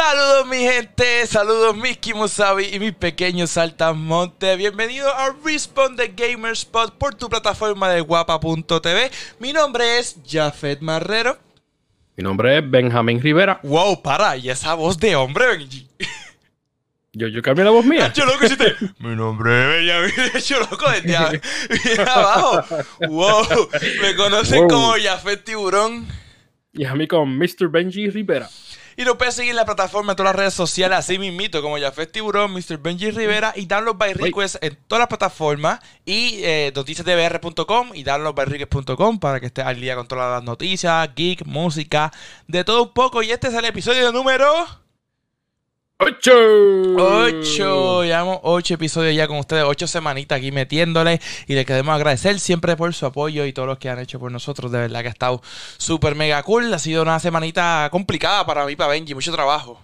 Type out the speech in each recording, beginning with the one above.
Saludos mi gente, saludos mis Kimosabi y mis pequeños saltamontes. Bienvenido a Respawn de Gamerspot por tu plataforma de guapa.tv. Mi nombre es Jafet Marrero. Mi nombre es Benjamín Rivera. Wow, para, y esa voz de hombre, Benji. Yo, yo cambié la voz mía. Yo loco hiciste. Mi nombre es Benjamín. Yo loco desde a- abajo. Wow, me conocen Wow. como Jafet Tiburón. Y a mí con Mr. Benji Rivera. Y nos puedes seguir en la plataforma en todas las redes sociales, así mismito, como Jafet Tiburón, Mr. Benji Rivera y Download by Request en todas las plataformas y eh, noticiasdbr.com y downloadbyrequest.com para que estés al día con todas las noticias, geek, música, de todo un poco. Y este es el episodio número ¡Ocho! 8. Llevamos 8 episodios ya con ustedes, 8 semanitas aquí metiéndole. Y le queremos agradecer siempre por su apoyo y todo lo que han hecho por nosotros. De verdad que ha estado súper mega cool. Ha sido una semanita complicada para mí, para Benji, mucho trabajo.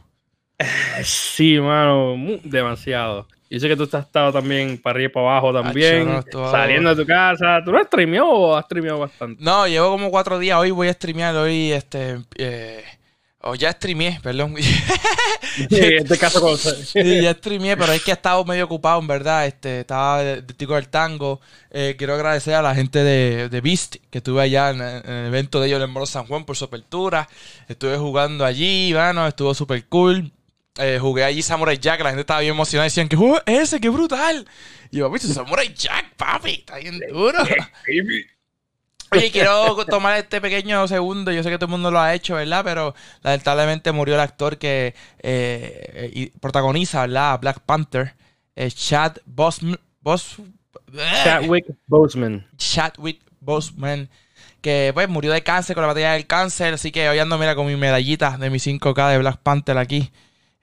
Sí, mano, demasiado. Yo sé que tú has estado también para arriba y para abajo también. no, saliendo de tu casa. ¿Tú no has streameado o has streameado bastante? No, llevo como cuatro días. Hoy voy a streamear. Hoy, este. Eh, o ya streameé, perdón. Sí, en este caso, con... Sí, ya streameé, pero es que he estado medio ocupado, en verdad. Este, estaba de, de tico del tango. Eh, quiero agradecer a la gente de, de Beast, que estuve allá en, en el evento de ellos en Moro San Juan por su apertura. Estuve jugando allí, bueno, estuvo súper cool. Eh, jugué allí Samurai Jack, la gente estaba bien emocionada. Decían, ¿qué juego es ese? ¡Qué brutal! Y yo, ¿viste? Samurai Jack, papi, está bien duro. Oye, quiero tomar este pequeño segundo. Yo sé que todo el mundo lo ha hecho, ¿verdad? Pero lamentablemente murió el actor que eh, y protagoniza, ¿verdad? Black Panther. eh, Chad Bosman. Bos, Chadwick Boseman. Chadwick Boseman. Que pues murió de cáncer con la batalla del cáncer. Así que hoy ando, mira, con mi medallita de mi 5K de Black Panther aquí.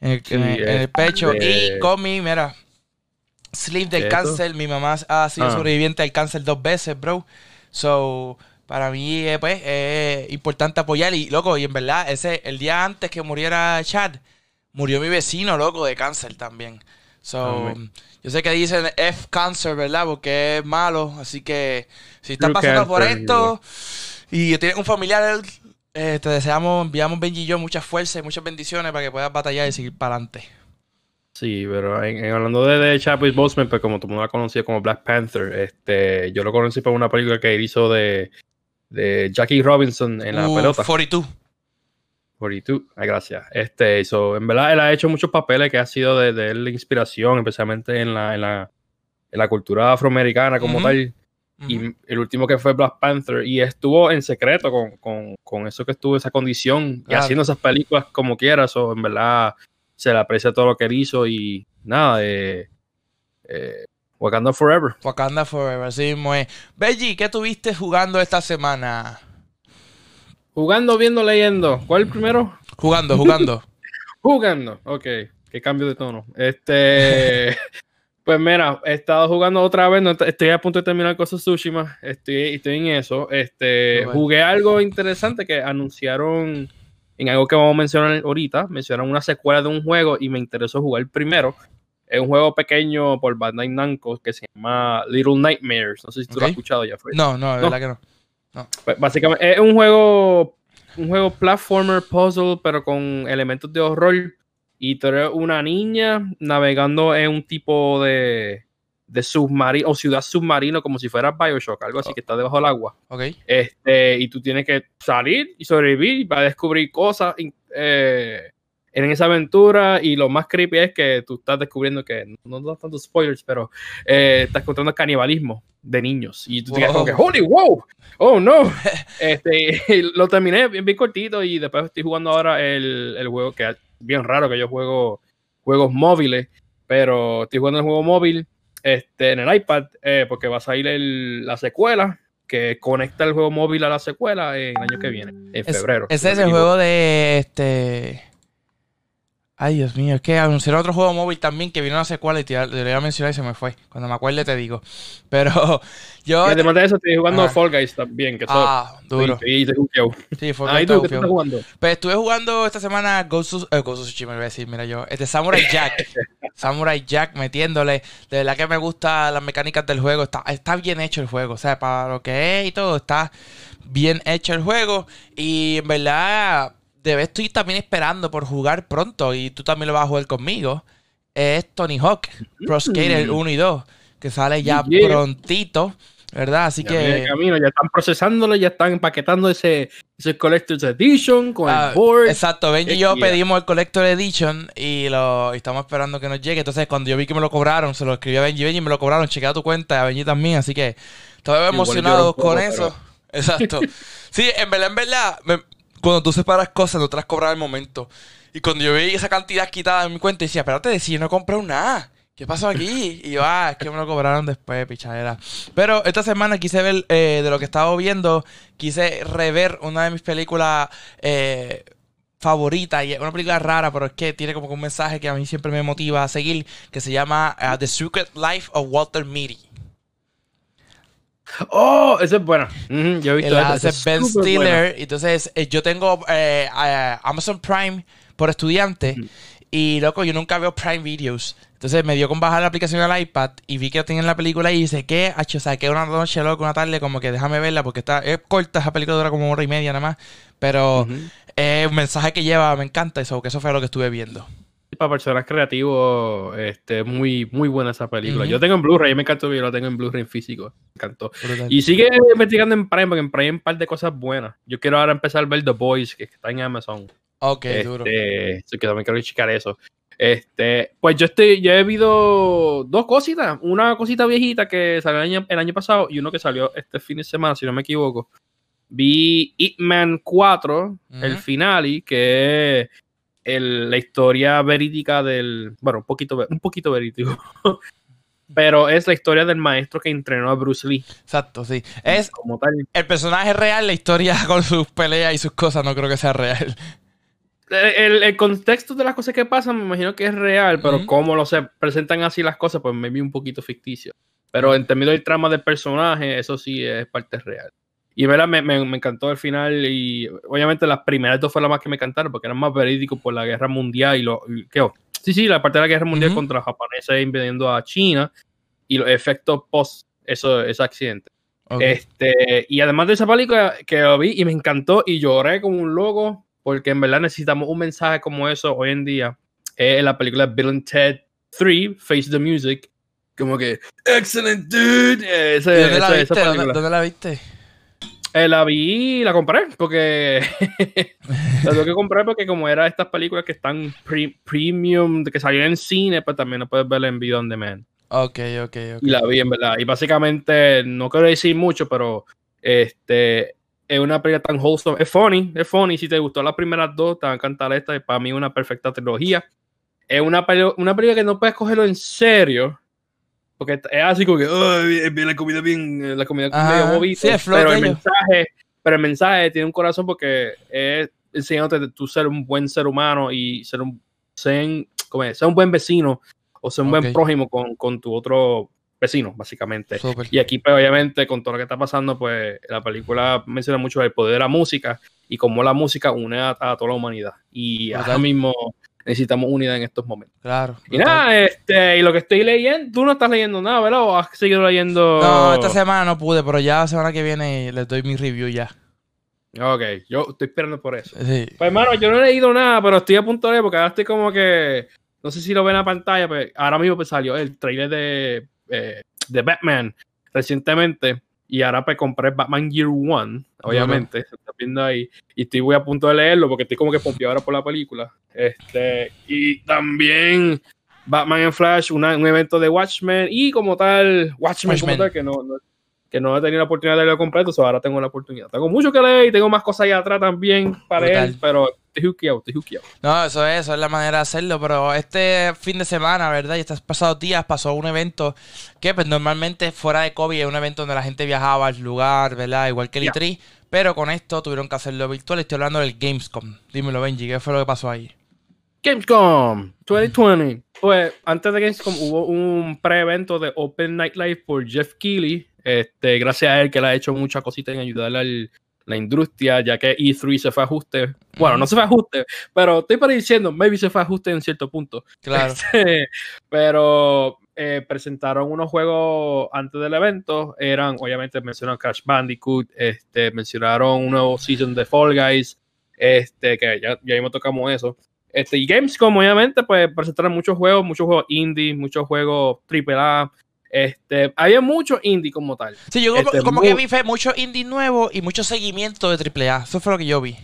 En el, Sí, en el- en el pecho. Y con mi, mira. Sleeve del cáncer. Mi mamá ha sido Ah. sobreviviente del cáncer dos veces, bro. So, para mí, eh, pues, es importante apoyar. Y, loco, y en verdad, ese, el día antes que muriera Chad, murió mi vecino, loco, de cáncer también. So, yo sé que dicen F cáncer, ¿verdad? Porque es malo. Así que, si estás pasando por esto y tienes un familiar, eh, te deseamos, enviamos Benji y yo mucha fuerza y muchas bendiciones para que puedas batallar y seguir para adelante. Sí, pero en, en- hablando de, de Chadwick Boseman, pues como todo el mundo la conocía como Black Panther, este, yo lo conocí por una película que hizo de, de Jackie Robinson en la Uh, pelota. 42. 42, ay, gracias. Este, so, en verdad, él ha hecho muchos papeles que ha sido de, de él inspiración, especialmente en la, en la, en la cultura afroamericana como tal. Y el último que fue Black Panther, y estuvo en secreto con, con, con eso que estuvo, esa condición, y haciendo esas películas como quiera. So, en verdad, se le aprecia todo lo que él hizo y nada, eh, eh, Wakanda Forever. Wakanda Forever, así mismo es. Benji, ¿qué tuviste jugando esta semana? Jugando, viendo, leyendo. ¿Cuál primero? Jugando, jugando. Jugando, ok. Qué cambio de tono. Este. pues mira, he estado jugando otra vez. no, estoy a punto de terminar con Tsushima. Estoy, estoy en eso. Este. Bueno. Jugué algo interesante que anunciaron en algo que vamos a mencionar ahorita. Mencionaron una secuela de un juego y me interesó jugar primero. Es un juego pequeño por Bandai Namco que se llama Little Nightmares. No sé si tú lo has escuchado ya. Fred. No, no, de No. verdad que no. Pues, básicamente es un juego un juego platformer puzzle pero con elementos de horror y tú eres una niña navegando en un tipo de de submarino o ciudad submarino como si fuera Bioshock algo así Oh. que está debajo del agua este y tú tienes que salir y sobrevivir para descubrir cosas eh, en esa aventura y lo más creepy es que tú estás descubriendo que no, no tantos spoilers pero eh, estás encontrando canibalismo de niños y tú te quedas como que Wow. holy wow oh no este lo terminé bien, bien cortito y después estoy jugando ahora el, el juego que es bien raro que yo juego juegos móviles pero estoy jugando el juego móvil este, en el iPad eh, porque va a salir el- la secuela que conecta el juego móvil a la secuela en el año que viene, en Es- febrero. ese es el juego de este. Ay, Dios mío, es que anunciaron otro juego móvil también que vino una secuela y te te lo iba a mencionar y se me fue. Cuando me acuerde te digo. Pero yo. Y además de eso, estoy jugando Ajá. Fall Guys también, que Ah, duro. Y, te juqueo. Sí, Ah, ¿y está tú qué estás jugando? Pues estuve jugando esta semana Ghost of, eh, Ghost of Tsushima, iba a decir, mira yo. Este Samurai Jack. Samurai Jack metiéndole. De verdad que me gustan las mecánicas del juego. Está, está bien hecho el juego. O sea, para lo que es y todo, está bien hecho el juego. Y en verdad, de estoy también esperando por jugar pronto y tú también lo vas a jugar conmigo, es Tony Hawk, Pro Skater 1 y 2, que sale ya prontito. ¿Verdad? Así que. Camino, ya están procesándolo, ya están empaquetando ese, ese Collector's Edition con el ah, board. Exacto, Ben y yo pedimos el Collector Edition y lo estamos esperando que nos llegue. Entonces, cuando yo vi que me lo cobraron, se lo escribí a Benji, Benji me lo cobraron, chequea tu cuenta, a Benji también. Así que estaba emocionado con eso. Exacto. sí, en verdad, en verdad, cuando tú separas cosas, no te las cobras al momento. Y cuando yo vi esa cantidad quitada en mi cuenta, decía, espérate, si yo no compré nada. ¿Qué pasó aquí? Y yo, ah, es que me lo cobraron después, pichadera. Pero esta semana quise ver, eh, de lo que estaba viendo, quise rever una de mis películas eh, favoritas. Y es una película rara, pero es que tiene como un mensaje que a mí siempre me motiva a seguir, que se llama uh, The Secret Life of Walter Mitty. Oh, esa es buena. yo he visto la hace Ben Stiller. Entonces, eh, yo tengo Amazon Prime por estudiante. Y loco, yo nunca veo Prime Videos. Entonces me dio con bajar la aplicación al iPad y vi que tenía la película y dice, ¿qué? o sea, que una noche, loco, una tarde, como que déjame verla porque está, es corta, esa película dura como hora y media nada más. Pero es un mensaje que lleva, me encanta eso, que eso fue lo que estuve viendo. Para personas creativos, este, muy, muy buena esa película. Yo tengo en Blu-ray, me encantó, yo la tengo en Blu-ray en físico. Me encantó. Y sigue investigando en Prime, porque en Prime hay un par de cosas buenas. Yo quiero ahora empezar a ver The Boys, que está en Amazon. Ok, duro. Este, que también quiero checar eso. Este, pues yo estoy, yo he visto dos cositas. Una cosita viejita que salió el año, pasado y uno que salió este fin de semana, si no me equivoco. Vi Hitman 4, el finale, que es la historia verídica del. Bueno, un poquito, un poquito verídico. pero es la historia del maestro que entrenó a Bruce Lee. Exacto, sí. Es como tal. El personaje real, la historia con sus peleas y sus cosas, no creo que sea real. El, contexto de las cosas que pasan me imagino que es real, pero como lo se presentan así las cosas, pues me vi un poquito ficticio. Pero en términos del trama del personaje, eso sí es parte real. Y verdad, me, me, encantó el final y obviamente las primeras dos fueron las más que me encantaron porque eran más verídicos por la guerra mundial y lo... ¿qué? Sí, sí, la parte de la guerra mundial contra los japoneses invadiendo a China y los efectos post eso, ese accidente. Este, y además de esa película que lo vi y me encantó y lloré como un loco porque en verdad necesitamos un mensaje como eso hoy en día. en la película Bill and Ted 3, Face the Music, como que, excellent dude. ¿Dónde, la viste? ¿Dónde, la viste? Eh, la vi y la compré porque la tuve que comprar porque como era estas películas que están premium, que salían en cine, pues también no puedes verla en video on demand. Ok, ok, ok. Y la vi en verdad. Y básicamente, no quiero decir mucho, pero este es una película tan wholesome. Es funny, es funny. Si te gustó las primeras dos, te va a encantar esta. Es para mí una perfecta trilogía. Es una, una película que no puedes cogerlo en serio. Porque es así como que, la comida bien, la comida medio sí, pero el mensaje, pero el mensaje tiene un corazón porque es enseñándote de tú ser un buen ser humano y ser un, ser, ser un buen vecino o ser un buen prójimo con, con tu otro vecinos, básicamente. Y aquí, pues, obviamente, con todo lo que está pasando, pues la película menciona mucho el poder de la música y cómo la música une a, toda la humanidad. Y ahora mismo necesitamos unidad en estos momentos. Claro. Y nada, este, y lo que estoy leyendo, tú no estás leyendo nada, ¿verdad? ¿O has seguido leyendo? No, esta semana no pude, pero ya la semana que viene les doy mi review ya. Ok, yo estoy esperando por eso. Pues hermano, yo no he leído nada, pero estoy a punto de leer porque ahora estoy como que, no sé si lo ven en la pantalla, pero ahora mismo pues salió el trailer de eh, de Batman recientemente y ahora pues compré Batman Year One, obviamente, se está viendo ahí, y estoy muy a punto de leerlo porque estoy como que pompeado ahora por la película. Este, y también Batman en Flash, un evento de Watchmen y como tal, Watchmen, como tal, que no, que no he tenido la oportunidad de leerlo completo, ahora tengo la oportunidad. Tengo mucho que leer y tengo más cosas allá atrás también para leer, pero no, eso es, eso es la manera de hacerlo, pero este fin de semana, ¿verdad? Y estos pasados días pasó un evento que pues normalmente fuera de COVID es un evento donde la gente viajaba al lugar, ¿verdad? Igual que el E3, pero con esto tuvieron que hacerlo virtual. Estoy hablando del Gamescom. Dímelo, Benji, ¿qué fue lo que pasó ahí? Gamescom 2020. Pues antes de Gamescom hubo un pre-evento de Open Night Live por Jeff Keighley. Este, gracias a él que le ha hecho muchas cositas en ayudarle al la industria, ya que E3 se fue a ajuste. Bueno, no se fue a ajuste, pero estoy para diciendo, maybe se fue a ajuste en cierto punto. Claro. Este, pero eh, presentaron unos juegos antes del evento. Eran, obviamente, mencionaron Crash Bandicoot, este, mencionaron un nuevo season de Fall Guys. Este, que ya, ya mismo tocamos eso. Este, y Gamescom, obviamente, pues presentaron muchos juegos, muchos juegos indie, muchos juegos AAA. Este, había mucho indie como tal. Sí, yo Este, como que vi fue mucho indie nuevo y mucho seguimiento de AAA. Eso fue lo que yo vi.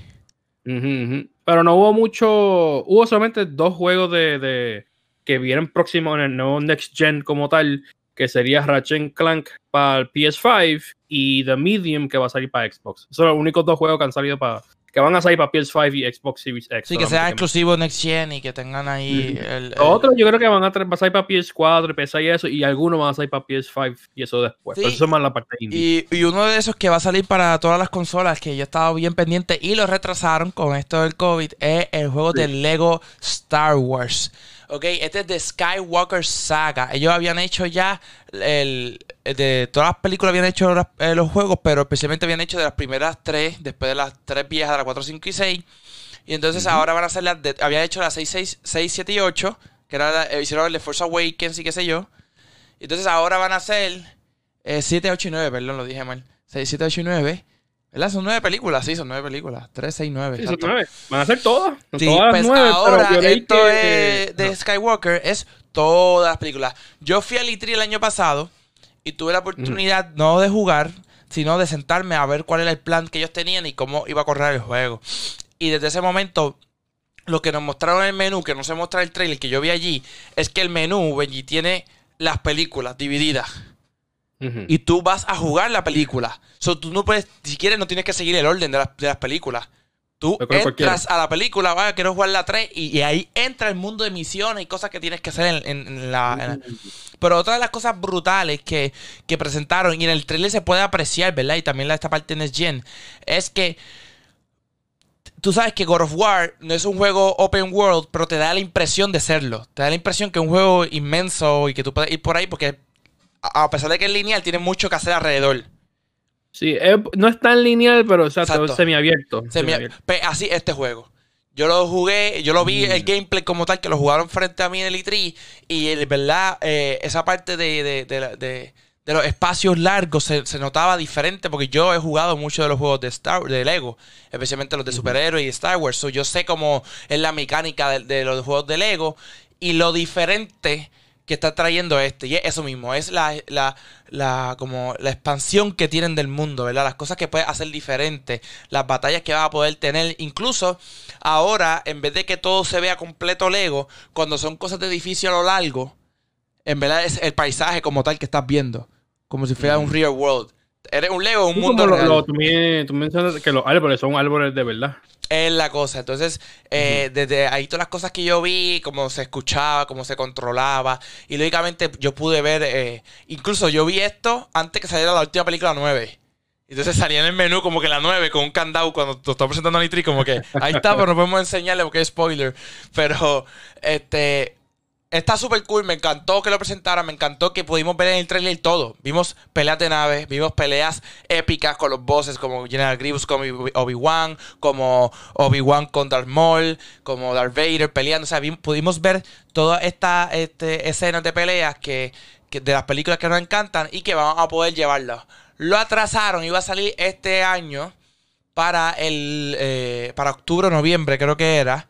Pero no hubo mucho, hubo solamente dos juegos de, de- que vienen próximos en el nuevo Next Gen como tal, que sería Ratchet Clank para el PS5 y The Medium que va a salir para Xbox. Esos son los únicos dos juegos que han salido para, que van a salir para PS5 y Xbox Series X. Sí, que sea exclusivo Next Gen y que tengan ahí el, otros yo creo que van a, salir para PS4, PC y eso, y algunos van a salir para PS5 y eso después. Sí. Pero eso es más la parte indie. Y, y uno de esos que va a salir para todas las consolas que yo estaba bien pendiente y lo retrasaron con esto del COVID es el juego Sí. del Lego Star Wars. Ok, este es de Skywalker Saga. Ellos habían hecho ya el, de todas las películas habían hecho las- eh, los juegos, pero especialmente habían hecho de las primeras tres, después de las tres viejas, de la 4, 5 y 6. Y entonces ahora van a hacer las de, habían hecho las 6, 6, 6 7 y 8, que era la- eh, hicieron el de Force Awakens y qué sé yo. Y entonces ahora van a hacer eh, 7, 8 y 9, perdón, lo dije mal. 6, 7, 8 y 9. ¿Verdad? Son 9 películas, sí, son 9 películas. 3, 6, 9. Sí, son nueve. Van a ser todas. Sí, todas pues nueve, ahora pero esto que- es de no. Skywalker es todas las películas. Yo fui al E3 el año pasado y tuve la oportunidad no de jugar, sino de sentarme a ver cuál era el plan que ellos tenían y cómo iba a correr el juego. Y desde ese momento, lo que nos mostraron en el menú, que no se muestra el trailer que yo vi allí, es que el menú, Benji, tiene las películas divididas. Y tú vas a jugar la película. So, tú no puedes, si quieres, no tienes que seguir el orden de las, de las películas. Tú entras a la película, vaya, quiero jugar la 3 y, y ahí entra el mundo de misiones y cosas que tienes que hacer en, en- en la, en la- Pero otra de las cosas brutales que, que presentaron, y en el trailer se puede apreciar, ¿verdad? Y también la, esta parte en Next Gen, es que tú sabes que God of War no es un juego open world, pero te da la impresión de serlo. Te da la impresión que es un juego inmenso y que tú puedes ir por ahí porque a pesar de que es lineal, tiene mucho que hacer alrededor. Sí, es- no es tan lineal, pero o sea, Exacto. semiabierto. Pe- así este juego. Yo lo jugué, yo lo vi Mm. el gameplay como tal, que lo jugaron frente a mí en el E3. Y en verdad, eh, esa parte de, de- los espacios largos se, se notaba diferente porque yo he jugado mucho de los juegos de Star de Lego, especialmente los de superhéroes y Star Wars. So, yo sé cómo es la mecánica de, de los juegos de Lego y lo diferente que está trayendo este. Y es eso mismo, es la, la, la, como la expansión que tienen del mundo, ¿verdad? Las cosas que puedes hacer diferentes, las batallas que vas a poder tener. Incluso ahora, en vez de que todo se vea completo Lego, cuando son cosas de edificio a lo largo, en verdad es el paisaje como tal que estás viendo. Como si fuera un real world. Eres un Lego, un Sí, mundo lo- real. lo- tú, me- tú mencionas que los árboles son árboles de verdad. Es la cosa. Entonces, eh, desde ahí todas las cosas que yo vi, cómo se escuchaba, cómo se controlaba. Y lógicamente yo pude ver, eh, incluso yo vi esto antes que saliera la última película 9. Entonces salía en el menú como que la 9 con un candado cuando te está presentando a Nitri, como que ahí está, pero no podemos enseñarle porque es spoiler. Pero, este, está súper cool, me encantó que lo presentara, me encantó que pudimos ver en el trailer todo. Vimos peleas de naves, vimos peleas épicas con los bosses como General Grievous con Obi- Obi-Wan, como Obi-Wan con Darth Maul, como Darth Vader peleando. O sea, pudimos ver todas estas este, escenas de peleas que, que- de las películas que nos encantan y que vamos a poder llevarlas. Lo atrasaron, iba a salir este año para el eh, para octubre o noviembre, creo que era.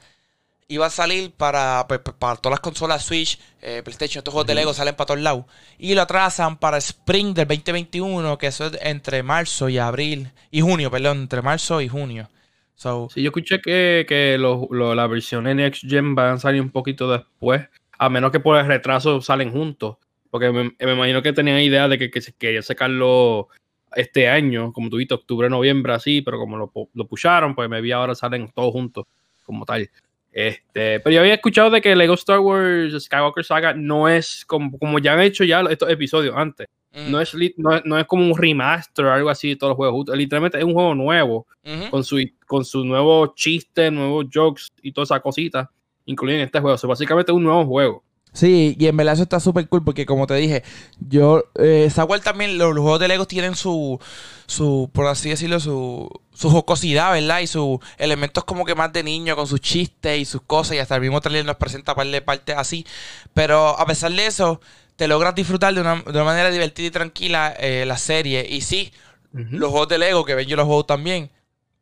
Iba a salir para, pa- pa- para todas las consolas Switch, eh, PlayStation, estos juegos de Lego salen para todos lados. Y lo atrasan para Spring del 2021, que eso es entre marzo y abril. Y junio, perdón, entre marzo y junio. So, Sí, yo escuché que, que lo- la versión Next Gen van a salir un poquito después, a menos que por el retraso salen juntos. Porque me, me imagino que tenían idea de que, que se quería sacarlo este año, como tuviste, octubre, noviembre, así, pero como lo, lo pusharon, pues me vi ahora salen todos juntos, como tal. Este, pero yo había escuchado de que Lego Star Wars Skywalker Saga no es como, como ya han hecho ya estos episodios antes. mm, No es, no, es, no es como un remaster o algo así de todos los juegos. Literalmente es un juego nuevo con su, con su nuevo chiste, nuevos jokes y todas esas cositas, incluyen este juego. O sea, básicamente es un nuevo juego. Sí, y en verdad eso está súper cool porque como te dije, yo, eh, también, los, los juegos de Lego tienen su, su, por así decirlo, su, su jocosidad, ¿verdad? Y sus elementos como que más de niño, con sus chistes y sus cosas, y hasta el mismo trailer nos presenta par de partes así. Pero a pesar de eso, te logras disfrutar de una, de una manera divertida y tranquila eh, la serie. Y sí, los juegos de Lego, que ven yo los juegos también,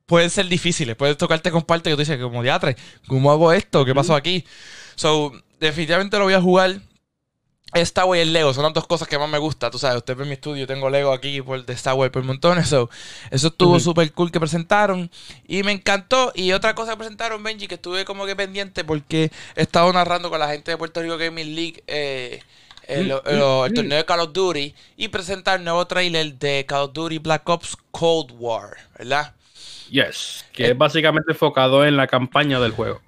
pueden ser difíciles. Puedes tocarte con parte que tú dices, como diatre, ¿cómo hago esto? ¿Qué pasó aquí? So, definitivamente lo voy a jugar. Star Wars y el Lego son las dos cosas que más me gusta. Tú sabes, usted ve mi estudio, tengo Lego aquí por, de Star Wars por montones. So, eso estuvo súper cool que presentaron. Y me encantó. Y otra cosa que presentaron, Benji, que estuve como que pendiente porque he estado narrando con la gente de Puerto Rico Gaming League eh, el, el, torneo de Call of Duty. Y presentar el nuevo trailer de Call of Duty Black Ops Cold War, ¿verdad? Yes, que es básicamente enfocado en la campaña del juego.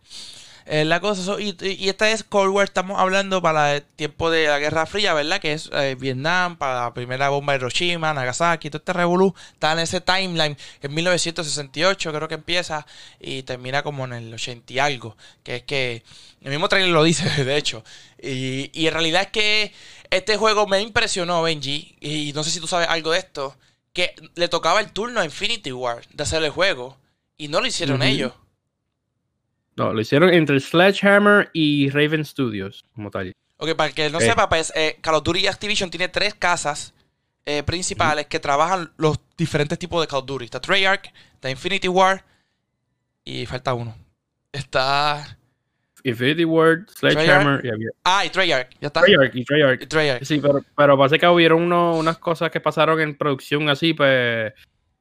Eh, la cosa, y, esta es Cold War, estamos hablando para el tiempo de la Guerra Fría, ¿verdad? Que es eh, Vietnam, para la primera bomba de Hiroshima, Nagasaki, todo este revolú, está en ese timeline, en 1968 creo que empieza y termina como en el 80 y algo, que es que el mismo trailer lo dice, de hecho, y, y en realidad es que este juego me impresionó, Benji, y no sé si tú sabes algo de esto, que le tocaba el turno a Infinity War de hacer el juego, y no lo hicieron ellos. No, lo hicieron entre Sledgehammer y Raven Studios, como tal. Ok, para que no sepa, pues eh, Call of Duty Activision tiene tres casas eh, principales que trabajan los diferentes tipos de Call of Duty. Está Treyarch, está Infinity War y falta uno. Está... Infinity War, Sledgehammer y Ah, y Treyarch, ya está. Treyarch y Treyarch. Sí, pero, pero parece que hubieron unas cosas que pasaron en producción así, pues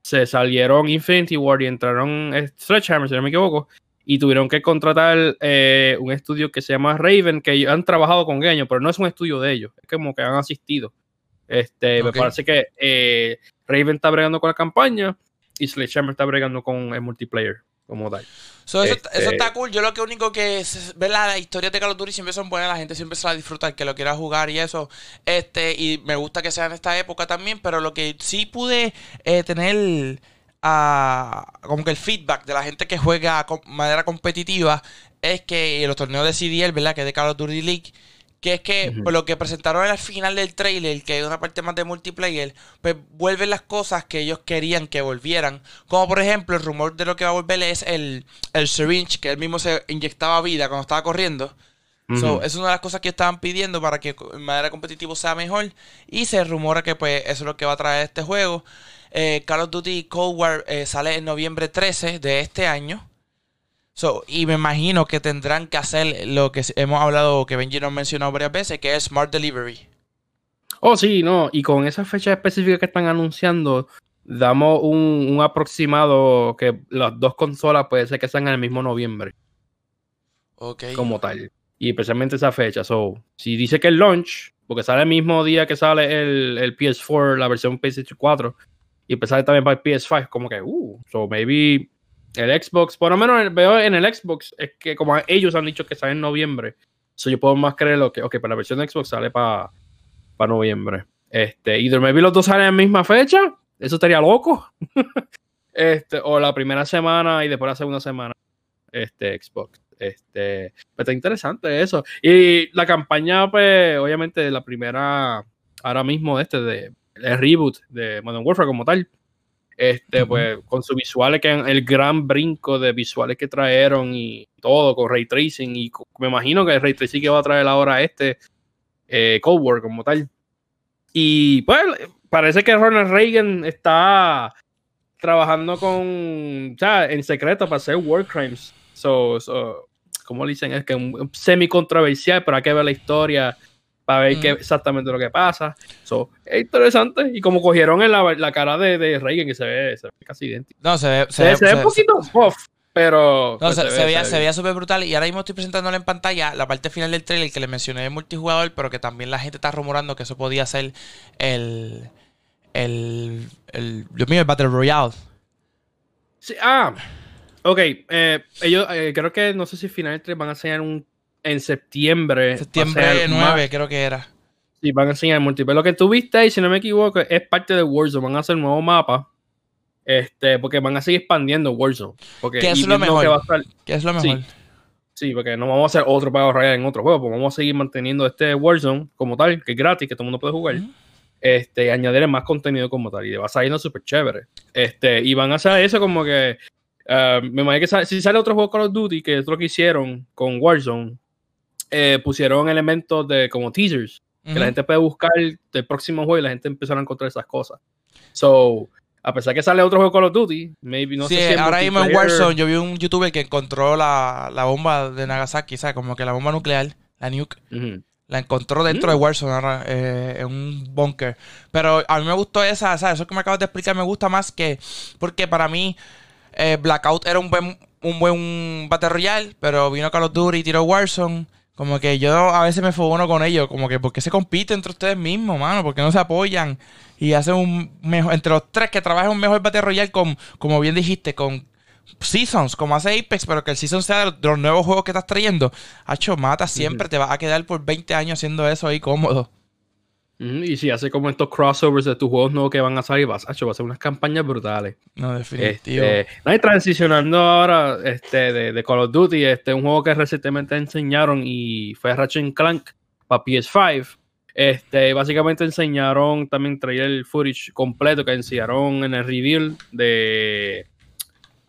se salieron Infinity War y entraron eh, Sledgehammer, si no me equivoco, y tuvieron que contratar eh, un estudio que se llama Raven, que han trabajado con ellos, pero no es un estudio de ellos, es como que han asistido. Este, Me parece que eh, Raven está bregando con la campaña y Sledgehammer está bregando con el multiplayer como tal. eso, está este cool. Yo lo que único que es, ver la, historia de Call of Duty siempre son buenas, la gente siempre se la disfruta, el que lo quiera jugar y eso. Este, y me gusta que sea en esta época también, pero lo que sí pude eh, tener como que el feedback de la gente que juega de manera competitiva es que en los torneos de CDL, ¿verdad? Que es de Call of Duty League, que es que lo que presentaron al final del trailer, que es una parte más de multiplayer, pues vuelven las cosas que ellos querían que volvieran. Como por ejemplo, el rumor de lo que va a volver es el, el syringe, que él mismo se inyectaba vida cuando estaba corriendo. es una de las cosas que estaban pidiendo para que de manera competitiva sea mejor. Y se rumora que pues eso es lo que va a traer este juego. Eh, Call of Duty Cold War eh, sale en noviembre 13 de este año. y me imagino que tendrán que hacer lo que hemos hablado, que Benji nos mencionado varias veces, que es Smart Delivery. Oh, sí, no. Y con esa fecha específica que están anunciando, damos un, aproximado que las dos consolas puede ser que sean en el mismo noviembre. Ok. Como tal. Y especialmente esa fecha. So, si dice que el launch, porque sale el mismo día que sale el, el PS4, la versión PS 4, y empezar también para el PS5, como que, uh, so maybe el Xbox, por lo menos veo en el Xbox, es que como ellos han dicho que sale en noviembre, so yo puedo más creer lo que, ok, para la versión de Xbox sale para para noviembre. Este, y maybe los dos salen en la misma fecha, eso estaría loco. este, o la primera semana y después la segunda semana, este, Xbox. Este, pues está interesante eso. Y la campaña, pues, obviamente, la primera, ahora mismo, este, de el reboot de Modern Warfare como tal. Este, pues, con sus visuales, que el gran brinco de visuales que trajeron y todo, con ray tracing. Y me imagino que el ray tracing que va a traer ahora este eh, Cold War como tal. Y pues, parece que Ronald Reagan está trabajando con, o sea, en secreto para hacer war crimes. So, so como dicen, es que un semi controversial, pero hay que ver la historia para ver qué exactamente lo que pasa. So, es interesante. Y como cogieron en la, la cara de, de, Reagan, que se ve, se ve casi idéntico. No, se ve, se, ve, un poquito off, pero. No, pues se, veía, se veía súper brutal. Y ahora mismo estoy presentándole en pantalla la parte final del trailer que le mencioné de multijugador, pero que también la gente está rumorando que eso podía ser el. El. el Dios mío, el Battle Royale. Sí, ah. Ok, eh, ellos eh, creo que no sé si final del trailer van a enseñar un en septiembre. Septiembre 9, creo que era. Sí, van a enseñar multiplayer. Lo que tú viste ahí, si no me equivoco, es parte de Warzone. Van a hacer un nuevo mapa. Este, porque van a seguir expandiendo Warzone. Porque, ¿Qué es lo mejor? ¿Qué es lo mejor? Sí. porque no vamos a hacer otro pago real en otro juego. Pues vamos a seguir manteniendo este Warzone como tal, que es gratis, que todo el mundo puede jugar. Este, y añadir más contenido como tal. Y va a salir súper chévere. Este, y van a hacer eso como que. Uh, me imagino que si sale otro juego Call of Duty, que es lo que hicieron con Warzone, eh, pusieron elementos de como teasers que la gente puede buscar del próximo juego y la gente empezó a encontrar esas cosas. So, a pesar que sale otro juego Call of Duty, maybe no sí, sé si ahora mismo en Warzone yo vi un youtuber que encontró la, la bomba de Nagasaki, ¿sabes? Como que la bomba nuclear, la nuke. La encontró dentro de mm. Warzone ahora, eh, en un bunker. Pero a mí me gustó esa, ¿sabes? Eso que me acabas de explicar me gusta más que. Porque para mí, eh, Blackout era un buen, un buen Battle Royale, pero vino Call of Duty y tiró Warzone. Como que yo a veces me uno con ellos, como que porque se compite entre ustedes mismos, mano, porque no se apoyan y hacen un mejor, entre los tres que trabajan un mejor Battle Royale con, como bien dijiste, con Seasons, como hace Apex, pero que el Season sea de los nuevos juegos que estás trayendo. Hacho, mata siempre, te vas a quedar por 20 años haciendo eso ahí cómodo. Y si hace como estos crossovers de tus juegos nuevos que van a salir, vas, a ser unas campañas brutales. No, definitivo. Este, transicionando ahora este, de, Call of Duty, este, un juego que recientemente enseñaron y fue Ratchet Clank para PS5. Este, básicamente enseñaron, también traía el footage completo que enseñaron en el reveal de.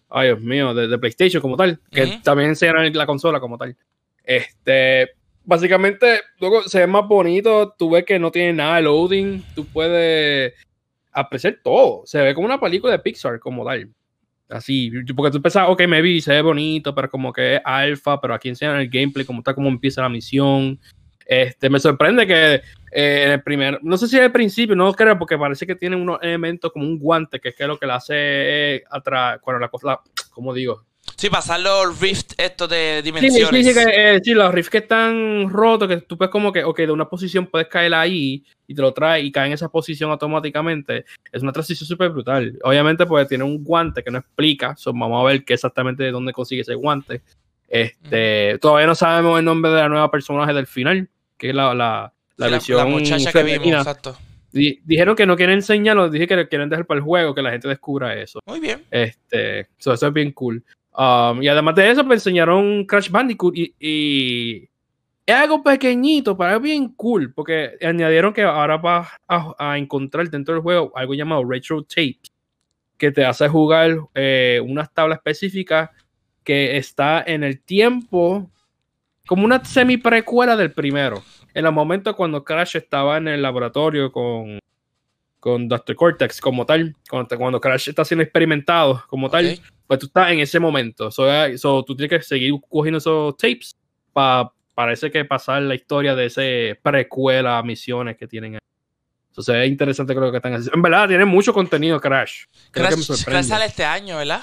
Ay, Dios mío, de, PlayStation como tal. Que también enseñaron la consola como tal. Este, básicamente, luego se ve más bonito. Tú ves que no tiene nada de loading. Tú puedes apreciar todo. Se ve como una película de Pixar, como tal. Así, porque tú pensás, ok, me vi, se ve bonito, pero como que es alfa, pero aquí enseñan el gameplay, como está, como empieza la misión. Este, me sorprende que eh, en el primer, no sé si el principio, no creo, porque parece que tiene unos elementos como un guante, que es que lo que le hace atrás, cuando la cosa, como digo, Sí, pasar los rifts estos de dimensiones. Sí, sí, eh, sí, los rifts que están rotos, que tú puedes como que, ok, de una posición puedes caer ahí y te lo trae y cae en esa posición automáticamente. Es una transición súper brutal. Obviamente, pues tiene un guante que no explica. vamos a ver qué exactamente de dónde consigue ese guante. Este, Todavía no sabemos el nombre de la nueva personaje del final, que es la, la, la versión. La, muchacha que vimos, exacto. Dijeron que no quieren enseñarlo, dije que quieren dejar para el juego, que la gente descubra eso. Muy bien. Este, eso es bien cool. Um, y además de eso, me enseñaron Crash Bandicoot y, es algo pequeñito, pero es bien cool, porque añadieron que ahora vas a, encontrar dentro del juego algo llamado Retro Tape, que te hace jugar eh, unas tablas específicas que está en el tiempo, como una semi precuela del primero. En el momento cuando Crash estaba en el laboratorio con, con Dr. Cortex como tal, cuando, cuando Crash está siendo experimentado como tal pues tú estás en ese momento. So, tú tienes que seguir cogiendo esos tapes para parece que pasar la historia de ese precuela misiones que tienen. Entonces es interesante creo que están haciendo. En verdad, tiene mucho contenido Crash. Crash, Crash sale este año, ¿verdad?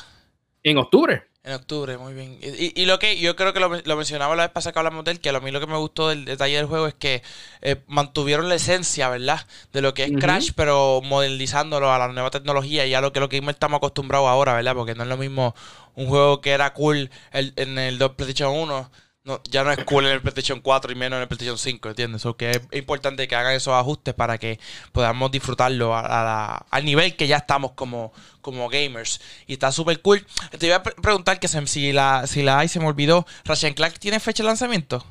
En octubre. En octubre, muy bien. Y, lo que yo creo que lo, mencionaba la vez pasada que hablamos de él, que a mí lo que me gustó del detalle del juego es que eh, mantuvieron la esencia, ¿verdad? De lo que es Crash, pero modernizándolo a la nueva tecnología y a lo que lo que estamos acostumbrados ahora, ¿verdad? Porque no es lo mismo un juego que era cool en el 2 PlayStation 1 no, ya no es cool en el PlayStation 4 y menos en el PlayStation 5, ¿entiendes? O que es importante que hagan esos ajustes para que podamos disfrutarlo a, al nivel que ya estamos como, como gamers. Y está súper cool. Te iba a preguntar que si la, si la hay, se me olvidó. Ratchet Clank tiene fecha de lanzamiento.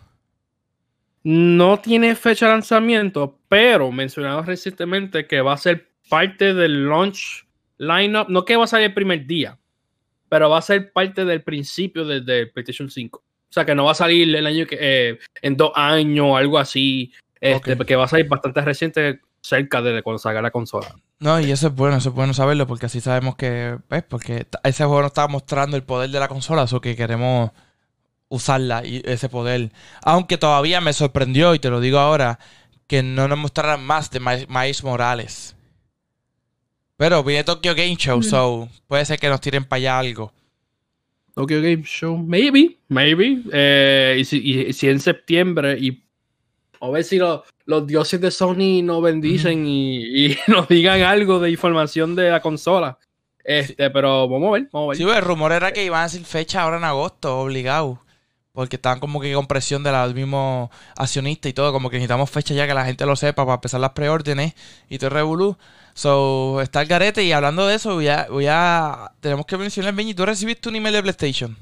No tiene fecha de lanzamiento, pero mencionado recientemente que va a ser parte del launch lineup. No que va a salir el primer día, pero va a ser parte del principio desde PlayStation 5. O sea, que no va a salir el año que eh, en dos años o algo así. Este, Porque va a salir bastante reciente cerca de cuando salga la consola. No, y eso es bueno, eso es bueno saberlo, porque así sabemos que, ¿ves? Porque ese juego nos está mostrando el poder de la consola, eso que queremos usarla y ese poder. Aunque todavía me sorprendió, y te lo digo ahora, que no nos mostraran más de Miles Morales. Pero viene Tokyo Game Show, mm. so puede ser que nos tiren para allá algo. Tokyo Game Show, maybe, maybe. Eh, y, si, en septiembre y a ver si los dioses de Sony nos bendicen y, nos digan algo de información de la consola. Este, pero vamos a ver, vamos a ver. Sí, el rumor era que iban a decir fecha ahora en agosto, obligado. Porque estaban como que con presión de los mismos accionistas y todo. Como que necesitamos fecha ya que la gente lo sepa para empezar las preórdenes y todo el revolú. So, está el garete y hablando de eso, voy a, voy a tenemos que mencionar, Benji, ¿tú recibiste un email de PlayStation?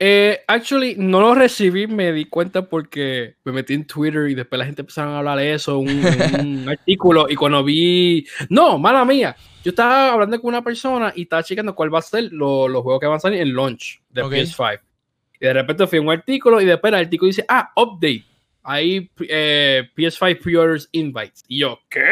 Eh, actually, no lo recibí, me di cuenta porque me metí en Twitter y después la gente empezaron a hablar de eso, un, artículo, y cuando vi, no, mala mía, yo estaba hablando con una persona y estaba checando cuál va a ser los juegos que van a salir en launch de PS5. Y de repente fui a un artículo y después el artículo dice, ah, update, hay eh, PS5 pre-orders invites. Y yo, ¿qué?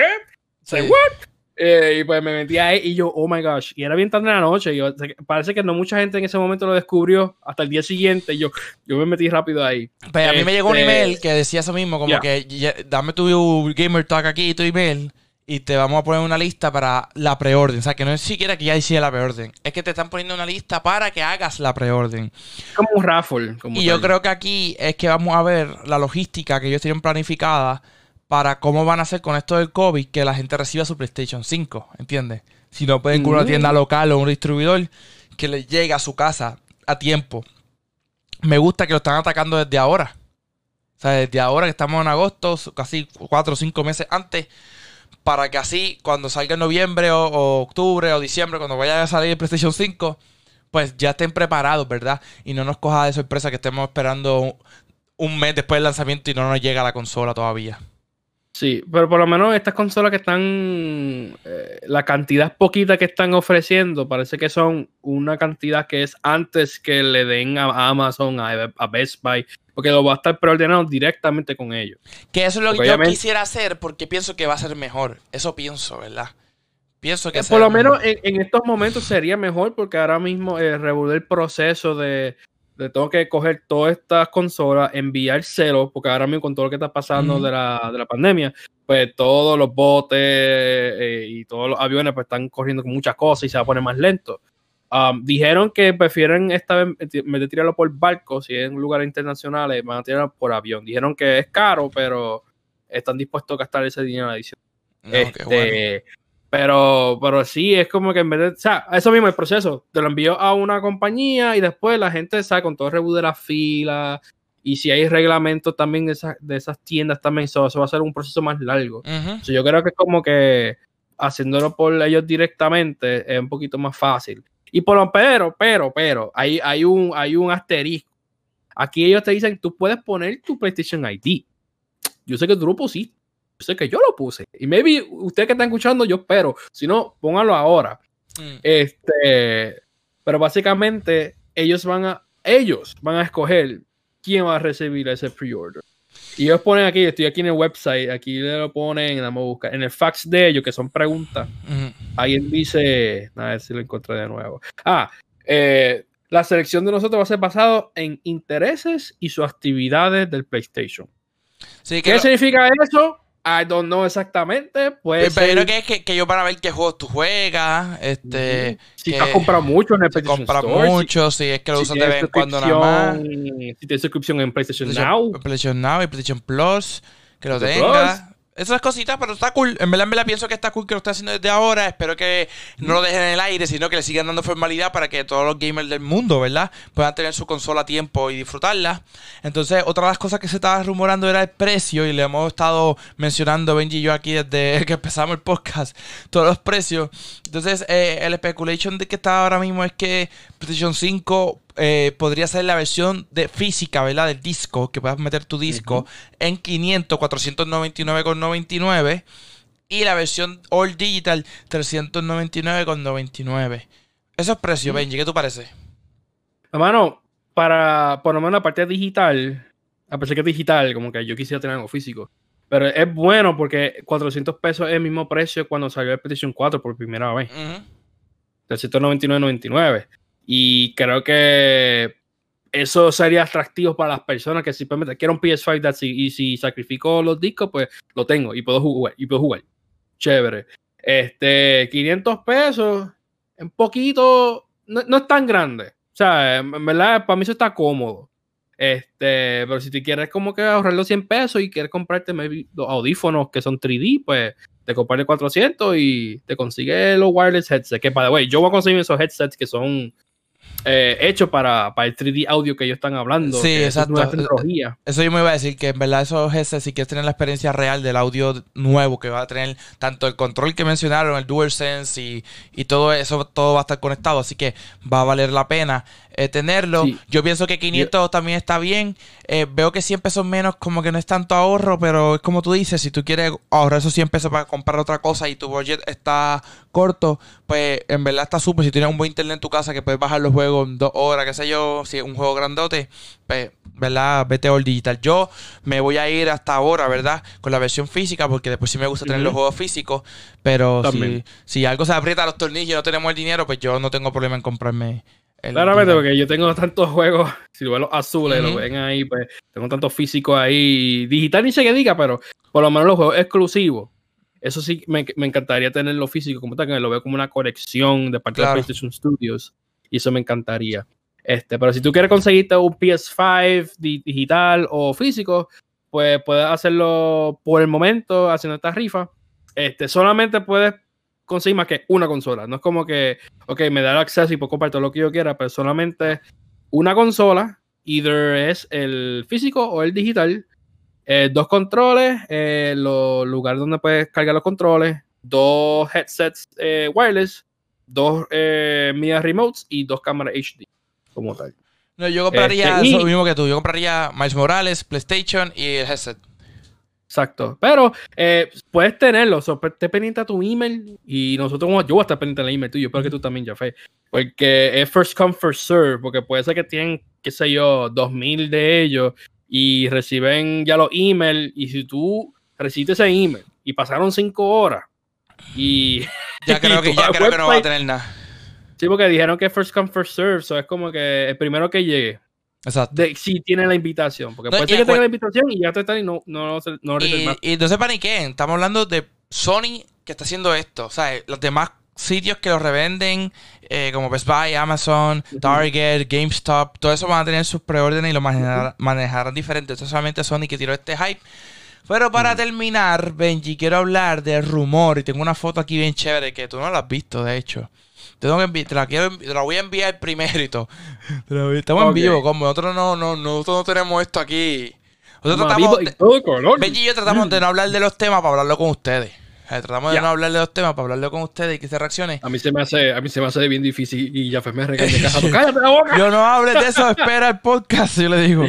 Say, what? Eh, y pues me metí ahí y yo, oh my gosh. Y era bien tarde en la noche. Y yo, parece que no mucha gente en ese momento lo descubrió hasta el día siguiente. Y yo, yo me metí rápido ahí. Pues a mí me llegó un email este, que decía eso mismo, como que dame tu gamer talk aquí, tu email. Y te vamos a poner una lista para la preorden. O sea, que no es siquiera que ya hiciera la preorden. Es que te están poniendo una lista para que hagas la preorden. Como un raffle. y yo creo que aquí es que vamos a ver la logística que ellos tienen planificada para cómo van a hacer con esto del COVID que la gente reciba su PlayStation 5, ¿entiendes? Si no pueden a una tienda local o un distribuidor que les llegue a su casa a tiempo. Me gusta que lo están atacando desde ahora. O sea, desde ahora que estamos en agosto, casi cuatro o cinco meses antes, para que así, cuando salga en noviembre o, octubre o diciembre, cuando vaya a salir el PlayStation 5, pues ya estén preparados, ¿verdad? Y no nos coja de sorpresa que estemos esperando un mes después del lanzamiento y no nos llega la consola todavía. Sí, pero por lo menos estas consolas que están, eh, la cantidad poquita que están ofreciendo, parece que son una cantidad que es antes que le den a Amazon, a, Best Buy, porque lo va a estar preordenando directamente con ellos. Que eso es lo que yo quisiera hacer porque pienso que va a ser mejor. Eso pienso, ¿verdad? Pienso que... Eh, por lo menos en, estos momentos sería mejor porque ahora mismo eh, el proceso de le tengo que coger todas estas consolas, enviárselo, porque ahora mismo con todo lo que está pasando de, la, de, la, pandemia, pues todos los botes eh, y todos los aviones pues están corriendo con muchas cosas y se va a poner más lento. Um, dijeron que prefieren esta vez de tirarlo por barco, si es en lugares internacionales, van a tirarlo por avión. Dijeron que es caro, pero están dispuestos a gastar ese dinero adicional. este, pero, pero sí, es como que en vez de. O sea, eso mismo el proceso. Te lo envío a una compañía y después la gente sabe con todo el reboot de la fila. Y si hay reglamentos también de, esas tiendas también, eso, va a ser un proceso más largo. yo creo que es como que haciéndolo por ellos directamente es un poquito más fácil. Y por lo pero, pero, pero, hay, hay, un, hay un asterisco. Aquí ellos te dicen, tú puedes poner tu PlayStation ID. Yo sé que tú lo pusiste sé que yo lo puse. Y maybe usted que está escuchando, yo espero. Si no, póngalo ahora. Mm. Este, pero básicamente ellos van a, ellos van a escoger quién va a recibir ese pre-order. Y ellos ponen aquí, estoy aquí en el website, aquí le lo ponen, vamos a buscar, en el fax de ellos, que son preguntas. Alguien dice, a ver si lo encontré de nuevo. Ah, eh, la selección de nosotros va a ser basado en intereses y sus actividades del PlayStation. ¿Qué significa eso? I don't know exactamente. Pues pero que es que, yo para ver qué juegos tú juegas. Este, si te has comprado mucho en el PlayStation compra mucho, si, es que lo usas de vez en cuando nada más. Si tienes suscripción en PlayStation, Now. PlayStation Now y PlayStation Plus, que lo tengas esas cositas, pero está cool. En verdad, en verdad pienso que está cool que lo esté haciendo desde ahora. Espero que no lo dejen en el aire, sino que le sigan dando formalidad para que todos los gamers del mundo, ¿verdad? Puedan tener su consola a tiempo y disfrutarla. Entonces, otra de las cosas que se estaba rumorando era el precio y le hemos estado mencionando Benji y yo aquí desde que empezamos el podcast, todos los precios. Entonces, eh, el speculation de que está ahora mismo es que PlayStation 5 eh, podría ser la versión de física, ¿verdad? Del disco, que puedas meter tu disco en 500, 499,99. Y la versión All Digital, 399,99. Esos precios, Benji, ¿qué tú parece? Hermano, para por lo menos la parte digital, a pesar que es digital, como que yo quisiera tener algo físico. Pero es bueno porque 400 pesos es el mismo precio cuando salió el PlayStation 4 por primera vez. Uh 399.99. Y creo que eso sería atractivo para las personas que simplemente quiero un PS5 y si sacrifico los discos, pues lo tengo y puedo jugar. Y puedo jugar. Chévere. Este, 500 pesos, un poquito, no, es tan grande. O sea, en verdad, para mí eso está cómodo. Este, pero si tú quieres como que ahorrar los 100 pesos y quieres comprarte los audífonos que son 3D, pues te compras 400 y te consigues los wireless headsets. Que, para the yo voy a conseguir esos headsets que son eh, hecho para, para, el 3D audio que ellos están hablando. Sí, exacto. Eso yo me iba a decir que en verdad esos ese si quieres tener la experiencia real del audio nuevo que va a tener tanto el control que mencionaron, el DualSense y, y todo eso, todo va a estar conectado, así que va a valer la pena eh, tenerlo. Yo pienso que 500 también está bien. Eh, veo que 100 pesos menos como que no es tanto ahorro, pero es como tú dices, si tú quieres ahorrar esos 100 pesos para comprar otra cosa y tu budget está corto, pues en verdad está súper. Si tienes un buen internet en tu casa que puedes bajar los juegos juego en dos horas, qué sé yo, si es un juego grandote, pues, ¿verdad? Vete all digital. Yo me voy a ir hasta ahora, ¿verdad? Con la versión física, porque después sí me gusta tener los juegos físicos, pero si, si, algo se aprieta a los tornillos y no tenemos el dinero, pues yo no tengo problema en comprarme Claramente, porque yo tengo tantos juegos, si lo ven los azules, lo ven ahí, pues tengo tantos físicos ahí. Digital ni sé qué diga, pero por lo menos los juegos exclusivos. Eso sí, me, me encantaría tenerlo físico como tal, que lo veo como una colección de parte de PlayStation Studios. Y eso me encantaría. Este, pero si tú quieres conseguirte un PS5 digital o físico, pues puedes hacerlo por el momento haciendo esta rifa. Este, solamente puedes conseguir más que una consola. No es como que, ok, me da el acceso y puedo comprar todo lo que yo quiera, pero solamente una consola, either es el físico o el digital, eh, dos controles, eh, los lugares donde puedes cargar los controles, dos headsets eh, wireless, dos media remotes y dos cámaras HD, como tal. No, yo compraría este, lo mismo que tú. Yo compraría Miles Morales, PlayStation y el headset. Exacto. Pero eh, puedes tenerlo. So, pues, esté pendiente a tu email. Y nosotros, yo voy a estar pendiente del email tuyo. Espero que tú también, Jafé. Porque es first come, first serve. Porque puede ser que tienen, qué sé yo, dos mil de ellos. Y reciben ya los emails. Y si tú recibes ese email y pasaron cinco horas. Y. Ya creo que, ya creo que no va a tener nada. Sí, porque dijeron que first come, first serve. So es como que el primero que llegue. Exacto. si tiene la invitación. Porque puede ser que tenga la invitación y ya te están y no, no, no, y, y no se paniquen. Estamos hablando de Sony que está haciendo esto. O sea, los demás sitios que lo revenden, eh, como Best Buy, Amazon, Target, GameStop, todo eso van a tener sus preórdenes y lo manejarán diferente. Esto es solamente Sony que tiró este hype. Pero para terminar, Benji, quiero hablar del rumor. Y tengo una foto aquí bien chévere que tú no la has visto, de hecho. Te, la quiero, la voy a enviar primero y todo. Estamos en vivo, como nosotros no, no, nosotros no tenemos esto aquí. Nosotros tratamos de, Benji y yo tratamos de no hablar de los temas para hablarlo con ustedes. tratamos de no hablar de los temas para hablarlo con ustedes y que se reaccione. A mí se me hace, a mí se me hace bien difícil y ya me regaña ¡Cállate la boca! Yo no hables de eso, espera el podcast, yo le digo.